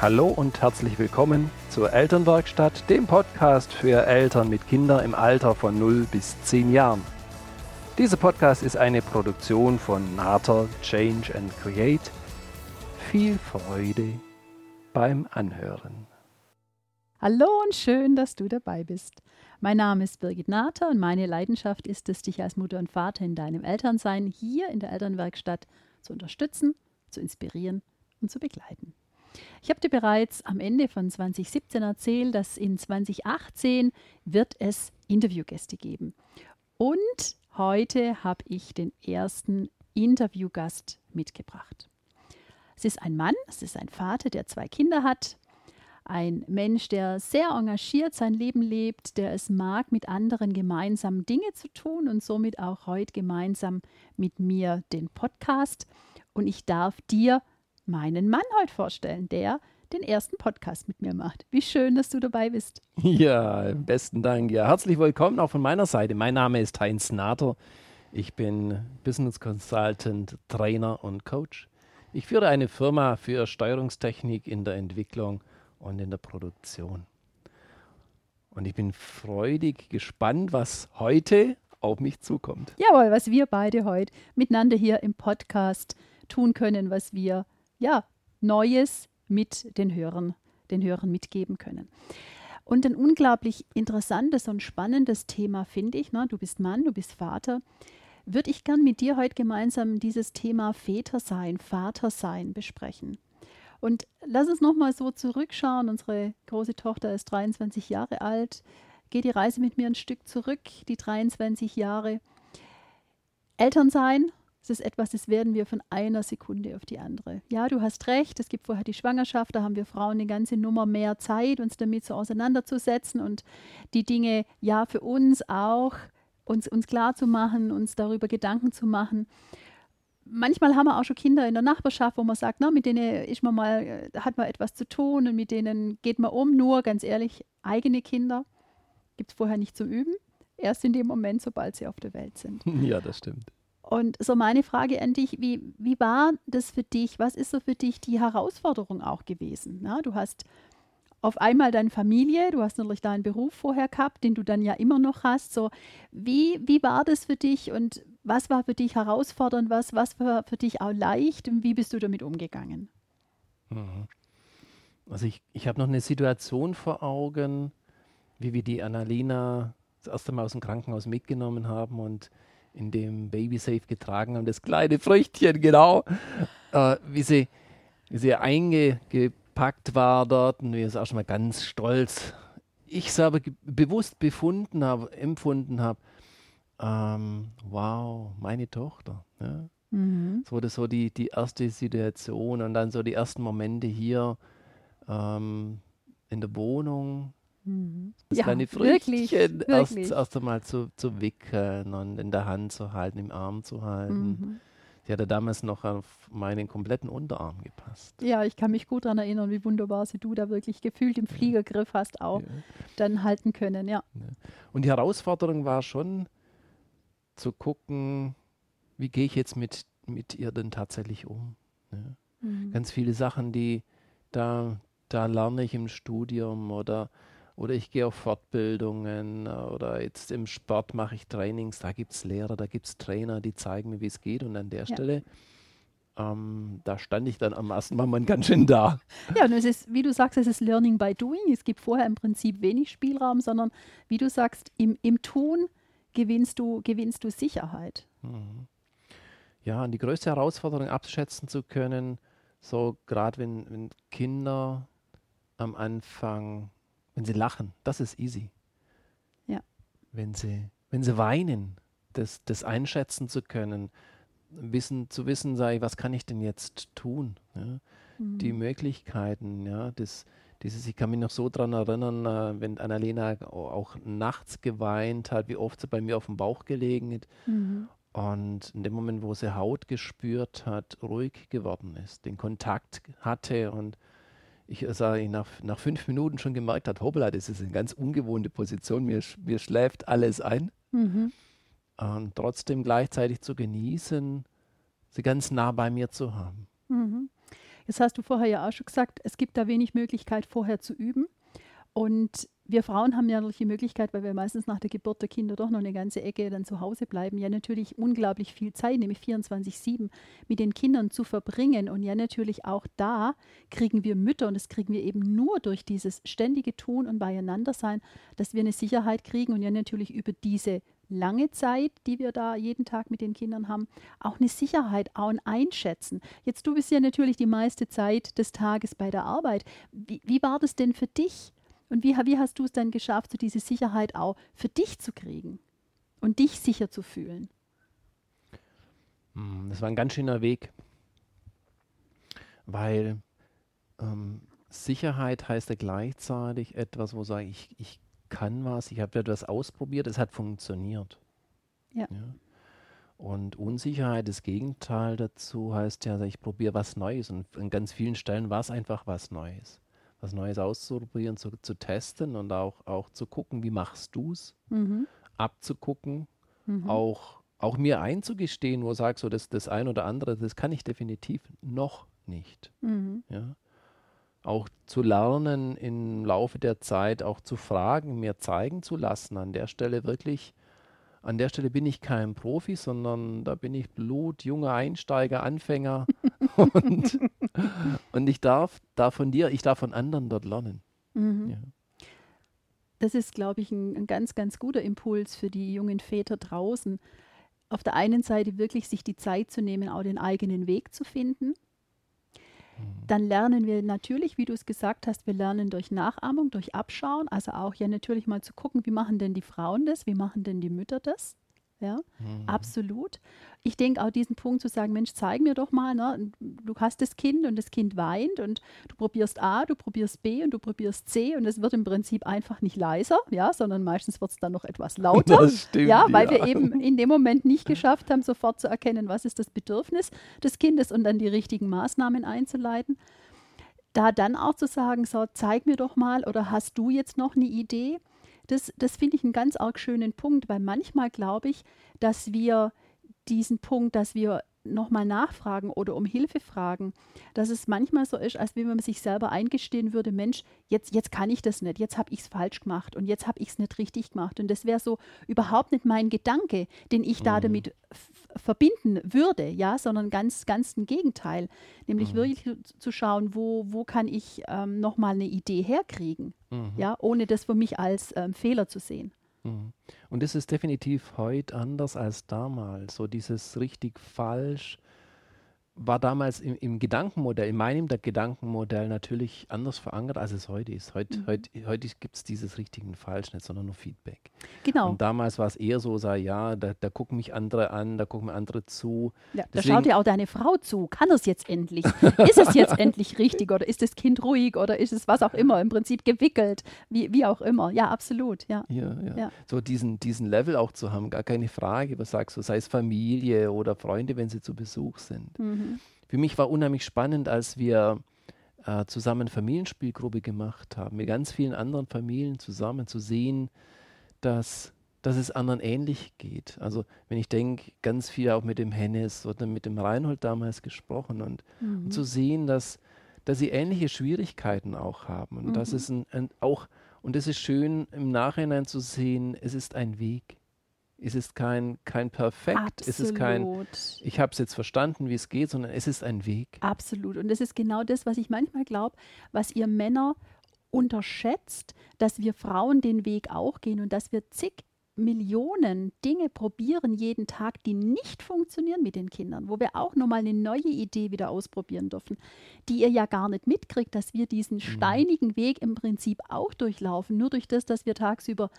Hallo und herzlich willkommen zur Elternwerkstatt, dem Podcast für Eltern mit Kindern im Alter von 0 bis 10 Jahren. Dieser Podcast ist eine Produktion von Nater Change and Create. Viel Freude beim Anhören. Hallo und schön, dass du dabei bist. Mein Name ist Birgit Nater und meine Leidenschaft ist es, dich als Mutter und Vater in deinem Elternsein hier in der Elternwerkstatt zu unterstützen, zu inspirieren und zu begleiten. Ich habe dir bereits am Ende von 2017 erzählt, dass in 2018 wird es Interviewgäste geben. Und heute habe ich den ersten Interviewgast mitgebracht. Es ist ein Mann, es ist ein Vater, der zwei Kinder hat, ein Mensch, der sehr engagiert sein Leben lebt, der es mag, mit anderen gemeinsam Dinge zu tun und somit auch heute gemeinsam mit mir den Podcast. Und ich darf dir meinen Mann heute vorstellen, der den ersten Podcast mit mir macht. Wie schön, dass du dabei bist. Ja, besten Dank. Ja, herzlich willkommen auch von meiner Seite. Mein Name ist Heinz Nater. Ich bin Business Consultant, Trainer und Coach. Ich führe eine Firma für Steuerungstechnik in der Entwicklung und in der Produktion. Und ich bin freudig gespannt, was heute auf mich zukommt. Jawohl, was wir beide heute miteinander hier im Podcast tun können, was wir ja, Neues mit den Hörern, den Hörern mitgeben können. Und ein unglaublich interessantes und spannendes Thema finde ich, ne? du bist Mann, du bist Vater, würde ich gern mit dir heute gemeinsam dieses Thema Väter sein, Vater sein besprechen. Und lass uns nochmal so zurückschauen. Unsere große Tochter ist 23 Jahre alt. Geht die Reise mit mir ein Stück zurück, die 23 Jahre. Elternsein, das ist etwas, das werden wir von einer Sekunde auf die andere. Ja, du hast recht, es gibt vorher die Schwangerschaft, da haben wir Frauen eine ganze Nummer mehr Zeit, uns damit so auseinanderzusetzen und die Dinge, ja, für uns auch, uns, uns klar zu machen, uns darüber Gedanken zu machen. Manchmal haben wir auch schon Kinder in der Nachbarschaft, wo man sagt, na, mit denen ist man mal, äh, hat man etwas zu tun und mit denen geht man um. Nur, ganz ehrlich, eigene Kinder gibt es vorher nicht zum Üben. Erst in dem Moment, sobald sie auf der Welt sind. Ja, das stimmt. Und so meine Frage an dich, wie, wie war das für dich? Was ist so für dich die Herausforderung auch gewesen? Na, du hast auf einmal deine Familie, du hast natürlich deinen Beruf vorher gehabt, den du dann ja immer noch hast. So, wie, wie war das für dich und was war für dich herausfordernd, was, was war für dich auch leicht und wie bist du damit umgegangen? Mhm. Also ich, ich habe noch eine Situation vor Augen, wie wir die Annalena das erste Mal aus dem Krankenhaus mitgenommen haben und in dem Babysafe getragen haben, das kleine Früchtchen, genau, äh, wie, sie, wie sie eingepackt war dort und wie es auch schon mal ganz stolz, ich selber bewusst befunden habe, empfunden habe, ähm, wow, meine Tochter. Ja? Mhm. So das so die, die erste Situation und dann so die ersten Momente hier ähm, in der Wohnung, Mhm. Das ja, kleine Früchtchen erst, erst einmal zu, zu wickeln und in der Hand zu halten, im Arm zu halten. Mhm. Sie hatte damals noch auf meinen kompletten Unterarm gepasst. Ja, ich kann mich gut daran erinnern, wie wunderbar sie du da wirklich gefühlt im Fliegergriff hast auch ja. dann halten können, ja. ja. Und die Herausforderung war schon zu gucken, wie gehe ich jetzt mit, mit ihr denn tatsächlich um. Ne? Mhm. Ganz viele Sachen, die da, da lerne ich im Studium oder oder ich gehe auf Fortbildungen oder jetzt im Sport mache ich Trainings, da gibt es Lehrer, da gibt es Trainer, die zeigen mir, wie es geht. Und an der ja. Stelle, ähm, da stand ich dann am ersten Mal ganz schön da. Ja, und es ist, wie du sagst, es ist Learning by Doing. Es gibt vorher im Prinzip wenig Spielraum, sondern wie du sagst, im, im Tun gewinnst du, gewinnst du Sicherheit. Mhm. Ja, und die größte Herausforderung abschätzen zu können, so gerade wenn, wenn Kinder am Anfang wenn sie lachen, das ist easy. Ja. Wenn sie, wenn sie weinen, das, das einschätzen zu können, wissen, zu wissen, sei, was kann ich denn jetzt tun? Ja? Mhm. Die Möglichkeiten, ja, das, dieses, ich kann mich noch so daran erinnern, äh, wenn Annalena auch nachts geweint hat, wie oft sie bei mir auf dem Bauch gelegen hat. Mhm. Und in dem Moment, wo sie Haut gespürt hat, ruhig geworden ist, den Kontakt hatte und ich sage, nach, nach fünf Minuten schon gemerkt hat, hoppla, das ist eine ganz ungewohnte Position, mir, mir schläft alles ein. Mhm. Und trotzdem gleichzeitig zu genießen, sie ganz nah bei mir zu haben. Mhm. Jetzt hast du vorher ja auch schon gesagt, es gibt da wenig Möglichkeit, vorher zu üben. Und wir Frauen haben ja natürlich die Möglichkeit, weil wir meistens nach der Geburt der Kinder doch noch eine ganze Ecke dann zu Hause bleiben, ja natürlich unglaublich viel Zeit, nämlich 24-7 mit den Kindern zu verbringen. Und ja natürlich auch da kriegen wir Mütter, und das kriegen wir eben nur durch dieses ständige Tun und Beieinandersein, dass wir eine Sicherheit kriegen und ja natürlich über diese lange Zeit, die wir da jeden Tag mit den Kindern haben, auch eine Sicherheit auch ein Einschätzen. Jetzt du bist ja natürlich die meiste Zeit des Tages bei der Arbeit. Wie, wie war das denn für dich? Und wie, wie hast du es dann geschafft, so diese Sicherheit auch für dich zu kriegen und dich sicher zu fühlen? Hm, das war ein ganz schöner Weg, weil ähm, Sicherheit heißt ja gleichzeitig etwas, wo sage ich, ich kann was, ich habe etwas ausprobiert, es hat funktioniert. Ja. ja. Und Unsicherheit, das Gegenteil dazu heißt ja, ich probiere was Neues. Und an ganz vielen Stellen war es einfach was Neues was Neues auszuprobieren, zu, zu testen und auch, auch zu gucken, wie machst du es, mhm. abzugucken, mhm. auch, auch mir einzugestehen, wo sagst so, das, das ein oder andere, das kann ich definitiv noch nicht. Mhm. Ja? Auch zu lernen im Laufe der Zeit, auch zu fragen, mir zeigen zu lassen, an der Stelle wirklich an der Stelle bin ich kein Profi, sondern da bin ich blutjunger Einsteiger, Anfänger und, und ich darf da von dir, ich darf von anderen dort lernen. Mhm. Ja. Das ist, glaube ich, ein, ein ganz, ganz guter Impuls für die jungen Väter draußen. Auf der einen Seite wirklich sich die Zeit zu nehmen, auch den eigenen Weg zu finden dann lernen wir natürlich, wie du es gesagt hast, wir lernen durch Nachahmung, durch Abschauen, also auch ja natürlich mal zu gucken, wie machen denn die Frauen das, wie machen denn die Mütter das. Ja, mhm. absolut. Ich denke auch diesen Punkt zu sagen, Mensch, zeig mir doch mal, ne? du hast das Kind und das Kind weint und du probierst A, du probierst B und du probierst C und es wird im Prinzip einfach nicht leiser, ja, sondern meistens wird es dann noch etwas lauter. Das stimmt, ja, weil ja. wir eben in dem Moment nicht geschafft haben, sofort zu erkennen, was ist das Bedürfnis des Kindes und dann die richtigen Maßnahmen einzuleiten. Da dann auch zu sagen, so, zeig mir doch mal oder hast du jetzt noch eine Idee? Das, das finde ich einen ganz arg schönen Punkt, weil manchmal glaube ich, dass wir diesen Punkt, dass wir nochmal nachfragen oder um Hilfe fragen, dass es manchmal so ist, als wenn man sich selber eingestehen würde, Mensch, jetzt, jetzt kann ich das nicht, jetzt habe ich es falsch gemacht und jetzt habe ich es nicht richtig gemacht. Und das wäre so überhaupt nicht mein Gedanke, den ich da mhm. damit verbinden würde, ja, sondern ganz, ganz im Gegenteil. Nämlich mhm. wirklich zu schauen, wo, wo kann ich ähm, nochmal eine Idee herkriegen, mhm. ja, ohne das für mich als ähm, Fehler zu sehen. Mhm. Und es ist definitiv heute anders als damals. So dieses richtig falsch, war damals im, im, Gedankenmodell, in meinem Gedankenmodell natürlich anders verankert, als es heute ist. Heut, mhm. Heute, heute gibt es dieses richtigen Falsch nicht, sondern nur Feedback. Genau. Und damals war es eher so, sei, ja, da, da, gucken mich andere an, da gucken mir andere zu. Ja, da schaut ja auch deine Frau zu. Kann es jetzt endlich? ist es jetzt endlich richtig oder ist das Kind ruhig oder ist es was auch immer, im Prinzip gewickelt, wie, wie auch immer. Ja, absolut. Ja. Ja, ja. ja. So diesen, diesen Level auch zu haben, gar keine Frage. Was sagst du, sei es Familie oder Freunde, wenn sie zu Besuch sind. Mhm. Für mich war unheimlich spannend, als wir äh, zusammen Familienspielgruppe gemacht haben, mit ganz vielen anderen Familien zusammen zu sehen, dass, dass es anderen ähnlich geht. Also wenn ich denke, ganz viel auch mit dem Hennes oder mit dem Reinhold damals gesprochen und, mhm. und zu sehen, dass, dass sie ähnliche Schwierigkeiten auch haben und mhm. das ist ein, ein, auch und es ist schön im Nachhinein zu sehen, es ist ein Weg. Es ist kein, kein Perfekt, Absolut. es ist kein, ich habe es jetzt verstanden, wie es geht, sondern es ist ein Weg. Absolut. Und das ist genau das, was ich manchmal glaube, was ihr Männer unterschätzt, dass wir Frauen den Weg auch gehen und dass wir zig Millionen Dinge probieren jeden Tag, die nicht funktionieren mit den Kindern, wo wir auch nochmal eine neue Idee wieder ausprobieren dürfen, die ihr ja gar nicht mitkriegt, dass wir diesen mhm. steinigen Weg im Prinzip auch durchlaufen, nur durch das, dass wir tagsüber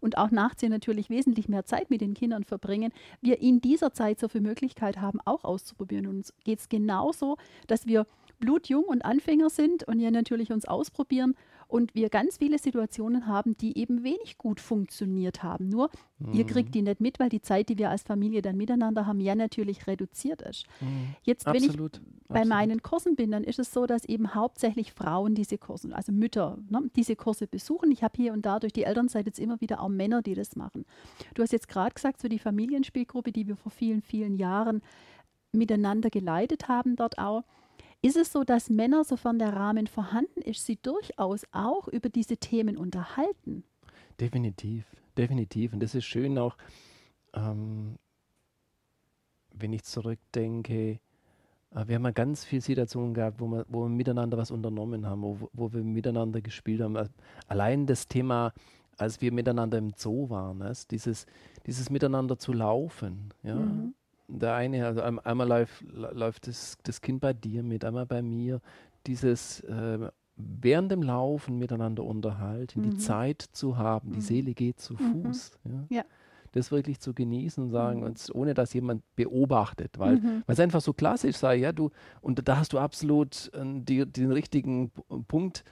und auch nachts hier natürlich wesentlich mehr Zeit mit den Kindern verbringen, wir in dieser Zeit so viel Möglichkeit haben, auch auszuprobieren. Und uns geht es genauso, dass wir blutjung und Anfänger sind und ja natürlich uns ausprobieren und wir ganz viele Situationen haben, die eben wenig gut funktioniert haben. Nur mhm. ihr kriegt die nicht mit, weil die Zeit, die wir als Familie dann miteinander haben, ja natürlich reduziert ist. Mhm. Jetzt, wenn Absolut. ich bei Absolut. meinen Kursen bin, dann ist es so, dass eben hauptsächlich Frauen diese Kurse, also Mütter, ne, diese Kurse besuchen. Ich habe hier und da durch die Elternzeit jetzt immer wieder auch Männer, die das machen. Du hast jetzt gerade gesagt, so die Familienspielgruppe, die wir vor vielen, vielen Jahren miteinander geleitet haben dort auch ist es so, dass Männer, sofern der Rahmen vorhanden ist, sie durchaus auch über diese Themen unterhalten? Definitiv, definitiv. Und das ist schön auch, ähm, wenn ich zurückdenke, äh, wir haben ja ganz viele Situationen gehabt, wo wir, wo wir miteinander was unternommen haben, wo, wo wir miteinander gespielt haben. Also allein das Thema, als wir miteinander im Zoo waren, ne, dieses, dieses Miteinander zu laufen. Ja? Mhm. Der eine, also einmal läuft, läuft das, das Kind bei dir mit, einmal bei mir. Dieses äh, während dem Laufen miteinander unterhalten, mhm. die Zeit zu haben, die mhm. Seele geht zu mhm. Fuß. Ja? ja das wirklich zu genießen und sagen, mhm. und ohne dass jemand beobachtet, weil mhm. es einfach so klassisch sei, ja, du, und da hast du absolut äh, die, den richtigen Punkt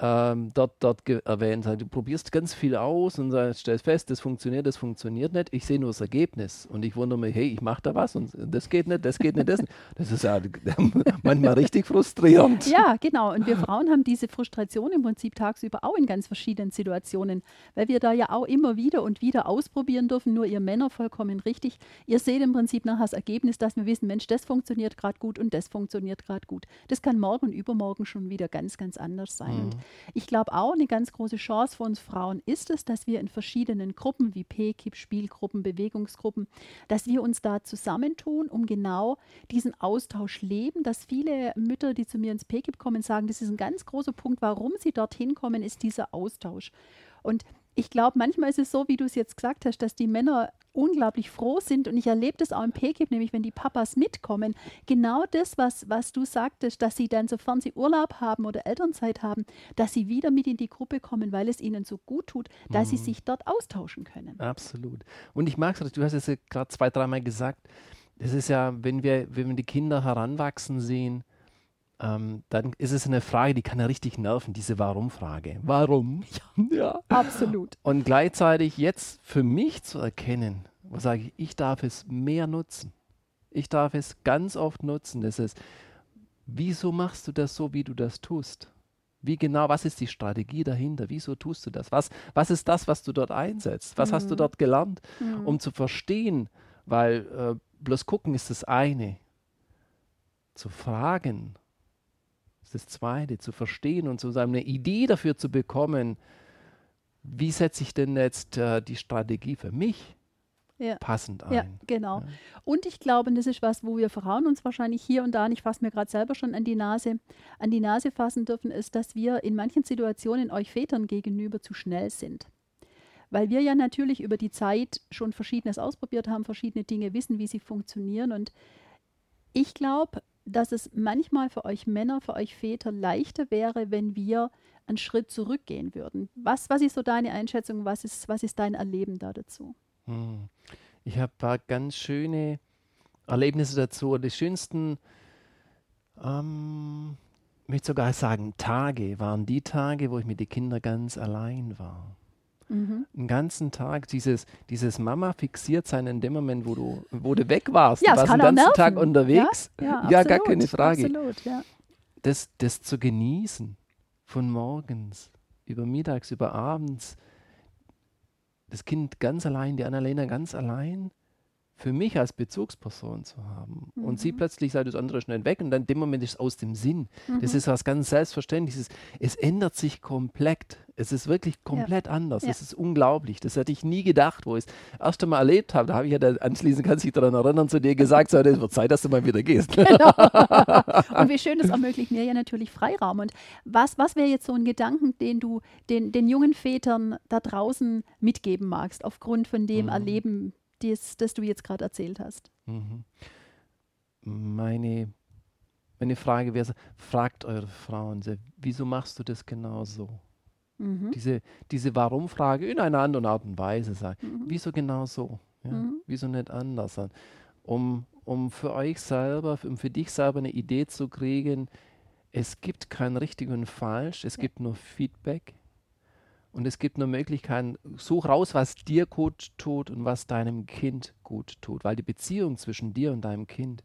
ähm, dort, dort erwähnt. Du probierst ganz viel aus und stellst fest, das funktioniert, das funktioniert nicht. Ich sehe nur das Ergebnis und ich wundere mich, hey, ich mache da was und das geht nicht, das geht nicht, das nicht. Das ist ja manchmal richtig frustrierend. Ja, genau. Und wir Frauen haben diese Frustration im Prinzip tagsüber auch in ganz verschiedenen Situationen, weil wir da ja auch immer wieder und wieder ausprobieren dürfen. Nur ihr Männer vollkommen richtig. Ihr seht im Prinzip nachher das Ergebnis, dass wir wissen, Mensch, das funktioniert gerade gut und das funktioniert gerade gut. Das kann morgen und übermorgen schon wieder ganz, ganz anders sein. Mhm. Ich glaube auch, eine ganz große Chance für uns Frauen ist es, dass wir in verschiedenen Gruppen wie PKIP, Spielgruppen, Bewegungsgruppen, dass wir uns da zusammentun, um genau diesen Austausch leben. Dass viele Mütter, die zu mir ins PKIP kommen, sagen, das ist ein ganz großer Punkt, warum sie dorthin kommen, ist dieser Austausch. Und ich glaube, manchmal ist es so, wie du es jetzt gesagt hast, dass die Männer unglaublich froh sind und ich erlebe das auch im PKIP, nämlich wenn die Papas mitkommen, genau das, was, was du sagtest, dass sie dann, sofern sie Urlaub haben oder Elternzeit haben, dass sie wieder mit in die Gruppe kommen, weil es ihnen so gut tut, dass mhm. sie sich dort austauschen können. Absolut. Und ich mag es, du hast es ja gerade zwei, dreimal gesagt, es ist ja, wenn wir, wenn wir die Kinder heranwachsen sehen, ähm, dann ist es eine Frage, die kann ja richtig nerven, diese Warum-Frage. Warum? Ja, ja, absolut. Und gleichzeitig jetzt für mich zu erkennen, wo sage ich, ich darf es mehr nutzen. Ich darf es ganz oft nutzen. Das ist, wieso machst du das so, wie du das tust? Wie genau, was ist die Strategie dahinter? Wieso tust du das? Was, was ist das, was du dort einsetzt? Was mhm. hast du mhm. dort gelernt, mhm. um zu verstehen? Weil äh, bloß gucken ist das eine. Zu fragen das Zweite, zu verstehen und zu eine Idee dafür zu bekommen, wie setze ich denn jetzt äh, die Strategie für mich ja. passend ein. Ja, genau. Ja. Und ich glaube, das ist was, wo wir Frauen uns wahrscheinlich hier und da, ich fasse mir gerade selber schon an die Nase, an die Nase fassen dürfen, ist, dass wir in manchen Situationen euch Vätern gegenüber zu schnell sind. Weil wir ja natürlich über die Zeit schon Verschiedenes ausprobiert haben, verschiedene Dinge wissen, wie sie funktionieren. Und ich glaube, dass es manchmal für euch Männer, für euch Väter leichter wäre, wenn wir einen Schritt zurückgehen würden. Was, was ist so deine Einschätzung? Was ist, was ist dein Erleben da dazu? Hm. Ich habe ein paar ganz schöne Erlebnisse dazu. Die schönsten, ähm, ich möchte sogar sagen, Tage waren die Tage, wo ich mit den Kindern ganz allein war. Mhm. Den ganzen Tag, dieses, dieses Mama fixiert sein in dem Moment, wo du, wo du weg warst. Ja, du warst den ganzen nerven. Tag unterwegs. Ja, ja, ja gar keine Frage. Absolut, ja. Das, das zu genießen, von morgens über mittags, über abends, das Kind ganz allein, die Annalena ganz allein, für mich als Bezugsperson zu haben. Mhm. Und sie mhm. plötzlich sagt das andere schnell weg und dann in dem Moment ist es aus dem Sinn. Mhm. Das ist was ganz Selbstverständliches. Es ändert sich komplett. Es ist wirklich komplett ja. anders. Ja. Es ist unglaublich. Das hätte ich nie gedacht, wo ich es erst einmal erlebt habe. Da habe ich ja dann anschließend, kann sich daran erinnern, zu dir gesagt, so, es wird Zeit, dass du mal wieder gehst. Genau. und wie schön, das ermöglicht mir ja natürlich Freiraum. Und was, was wäre jetzt so ein Gedanken, den du den, den jungen Vätern da draußen mitgeben magst, aufgrund von dem mhm. Erleben, das, das du jetzt gerade erzählt hast? Mhm. Meine, meine Frage wäre, fragt eure Frauen, wieso machst du das genau so? Mhm. Diese, diese Warum-Frage in einer anderen Art und Weise sagen, mhm. wieso genau so? Ja? Mhm. Wieso nicht anders? Um, um für euch selber, um für dich selber eine Idee zu kriegen, es gibt kein richtig und falsch, es ja. gibt nur Feedback. Und es gibt nur Möglichkeiten, such raus, was dir gut tut und was deinem Kind gut tut, weil die Beziehung zwischen dir und deinem Kind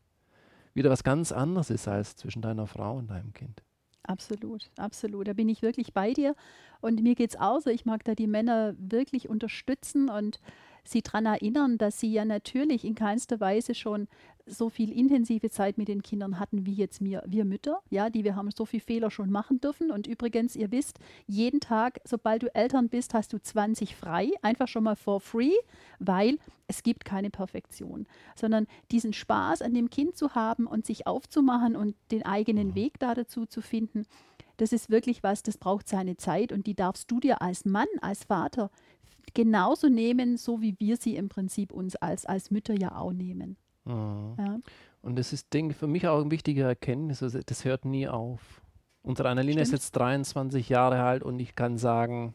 wieder was ganz anderes ist als zwischen deiner Frau und deinem Kind. Absolut, absolut. Da bin ich wirklich bei dir. Und mir geht es auch so, ich mag da die Männer wirklich unterstützen und sie daran erinnern, dass sie ja natürlich in keinster Weise schon so viel intensive Zeit mit den Kindern hatten wie jetzt wir, wir Mütter, ja, die wir haben so viele Fehler schon machen dürfen. Und übrigens, ihr wisst, jeden Tag, sobald du Eltern bist, hast du 20 frei, einfach schon mal for free, weil es gibt keine Perfektion, sondern diesen Spaß an dem Kind zu haben und sich aufzumachen und den eigenen mhm. Weg da dazu zu finden, das ist wirklich was, das braucht seine Zeit und die darfst du dir als Mann, als Vater genauso nehmen, so wie wir sie im Prinzip uns als, als Mütter ja auch nehmen. Mhm. Ja. Und das ist, denke ich, für mich auch ein wichtiger Erkenntnis, also das hört nie auf. Unsere Annalena ist jetzt 23 Jahre alt und ich kann sagen,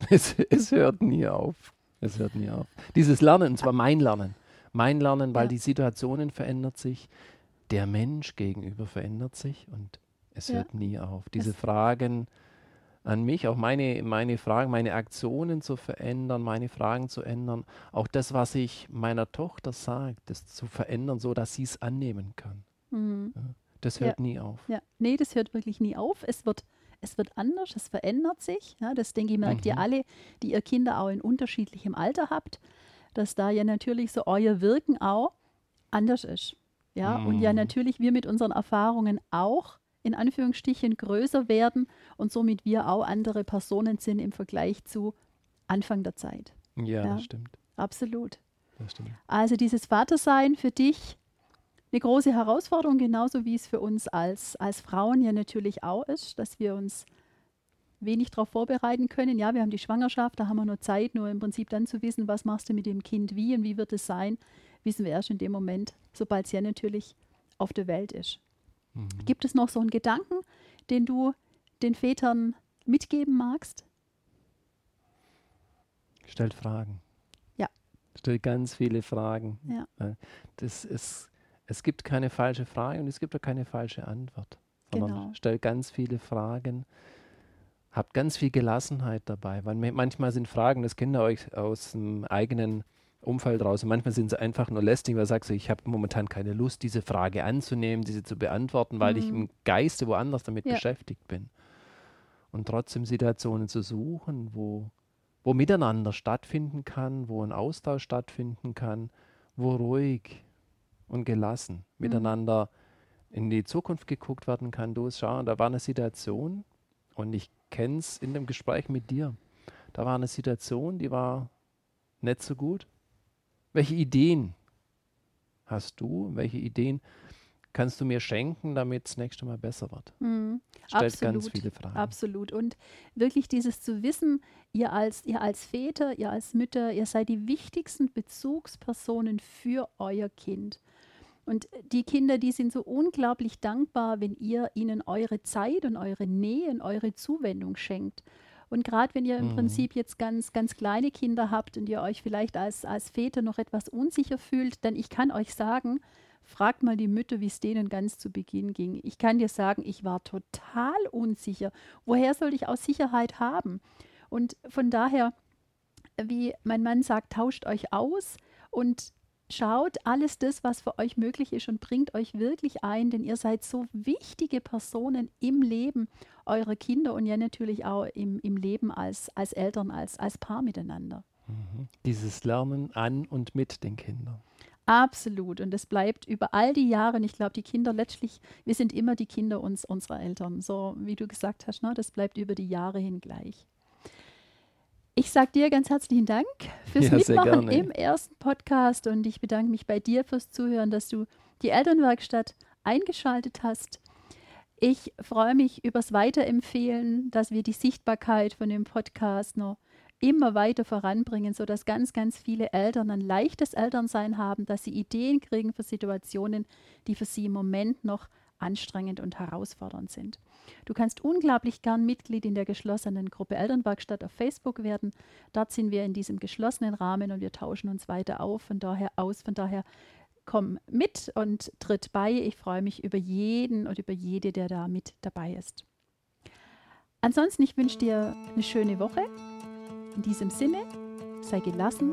es, es, hört nie auf. Es hört nie auf. Dieses Lernen, und zwar mein Lernen. Mein Lernen, weil ja. die Situationen verändert sich, der Mensch gegenüber verändert sich und es ja. hört nie auf. Diese es Fragen an mich, auch meine, meine Fragen, meine Aktionen zu verändern, meine Fragen zu ändern, auch das, was ich meiner Tochter sage, das zu verändern, so dass sie es annehmen kann. Mhm. Ja, das hört ja. nie auf. Ja, nee, das hört wirklich nie auf. Es wird, es wird anders, es verändert sich. Ja, das denke ich, merkt mhm. ihr alle, die ihr Kinder auch in unterschiedlichem Alter habt, dass da ja natürlich so euer Wirken auch anders ist. Ja, mhm. und ja mhm. natürlich wir mit unseren Erfahrungen auch in Anführungsstrichen größer werden und somit wir auch andere Personen sind im Vergleich zu Anfang der Zeit. Ja, ja? das stimmt. Absolut. Stimmt. Also dieses Vatersein für dich eine große Herausforderung, genauso wie es für uns als, als Frauen ja natürlich auch ist, dass wir uns wenig darauf vorbereiten können. Ja, wir haben die Schwangerschaft, da haben wir nur Zeit, nur im Prinzip dann zu wissen, was machst du mit dem Kind wie und wie wird es sein, wissen wir erst in dem Moment, sobald es ja natürlich auf der Welt ist. Mhm. Gibt es noch so einen Gedanken, den du den Vätern mitgeben magst? Stellt Fragen. Ja. Stellt ganz viele Fragen. Ja. Äh, das ist, es gibt keine falsche Frage und es gibt auch keine falsche Antwort. Genau. Stellt ganz viele Fragen. Habt ganz viel Gelassenheit dabei, weil manchmal sind Fragen, das ihr euch aus dem eigenen Umfeld raus. Und manchmal sind sie einfach nur lästig, weil sagst du, ich habe momentan keine Lust, diese Frage anzunehmen, diese zu beantworten, weil mhm. ich im Geiste woanders damit ja. beschäftigt bin. Und trotzdem Situationen zu suchen, wo, wo miteinander stattfinden kann, wo ein Austausch stattfinden kann, wo ruhig und gelassen mhm. miteinander in die Zukunft geguckt werden kann. Du schau, da war eine Situation und ich kenne es in dem Gespräch mit dir. Da war eine Situation, die war nicht so gut. Welche Ideen hast du? Welche Ideen kannst du mir schenken, damit es nächstes Mal besser wird? Mhm. Stellt absolut, ganz viele Fragen. Absolut. Und wirklich dieses zu wissen, ihr als, ihr als Väter, ihr als Mütter, ihr seid die wichtigsten Bezugspersonen für euer Kind. Und die Kinder, die sind so unglaublich dankbar, wenn ihr ihnen eure Zeit und eure Nähe und eure Zuwendung schenkt. Und gerade wenn ihr im mhm. Prinzip jetzt ganz, ganz kleine Kinder habt und ihr euch vielleicht als, als Väter noch etwas unsicher fühlt, dann ich kann euch sagen, fragt mal die Mütter, wie es denen ganz zu Beginn ging. Ich kann dir sagen, ich war total unsicher. Woher soll ich auch Sicherheit haben? Und von daher, wie mein Mann sagt, tauscht euch aus und schaut alles das, was für euch möglich ist und bringt euch wirklich ein, denn ihr seid so wichtige Personen im Leben eurer Kinder und ja natürlich auch im, im Leben als, als Eltern, als, als Paar miteinander. Mhm. Dieses Lernen an und mit den Kindern. Absolut. Und es bleibt über all die Jahre. Und ich glaube, die Kinder letztlich, wir sind immer die Kinder uns, unserer Eltern. So wie du gesagt hast, ne? das bleibt über die Jahre hin gleich. Ich sage dir ganz herzlichen Dank fürs ja, Mitmachen im ersten Podcast und ich bedanke mich bei dir fürs Zuhören, dass du die Elternwerkstatt eingeschaltet hast. Ich freue mich übers Weiterempfehlen, dass wir die Sichtbarkeit von dem Podcast noch immer weiter voranbringen, sodass ganz, ganz viele Eltern ein leichtes Elternsein haben, dass sie Ideen kriegen für Situationen, die für sie im Moment noch anstrengend und herausfordernd sind. Du kannst unglaublich gern Mitglied in der geschlossenen Gruppe Elternwerkstatt auf Facebook werden. Dort sind wir in diesem geschlossenen Rahmen und wir tauschen uns weiter auf, von daher aus. Von daher komm mit und tritt bei. Ich freue mich über jeden und über jede, der da mit dabei ist. Ansonsten, ich wünsche dir eine schöne Woche. In diesem Sinne, sei gelassen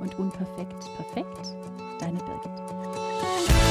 und unperfekt perfekt. Deine Birgit.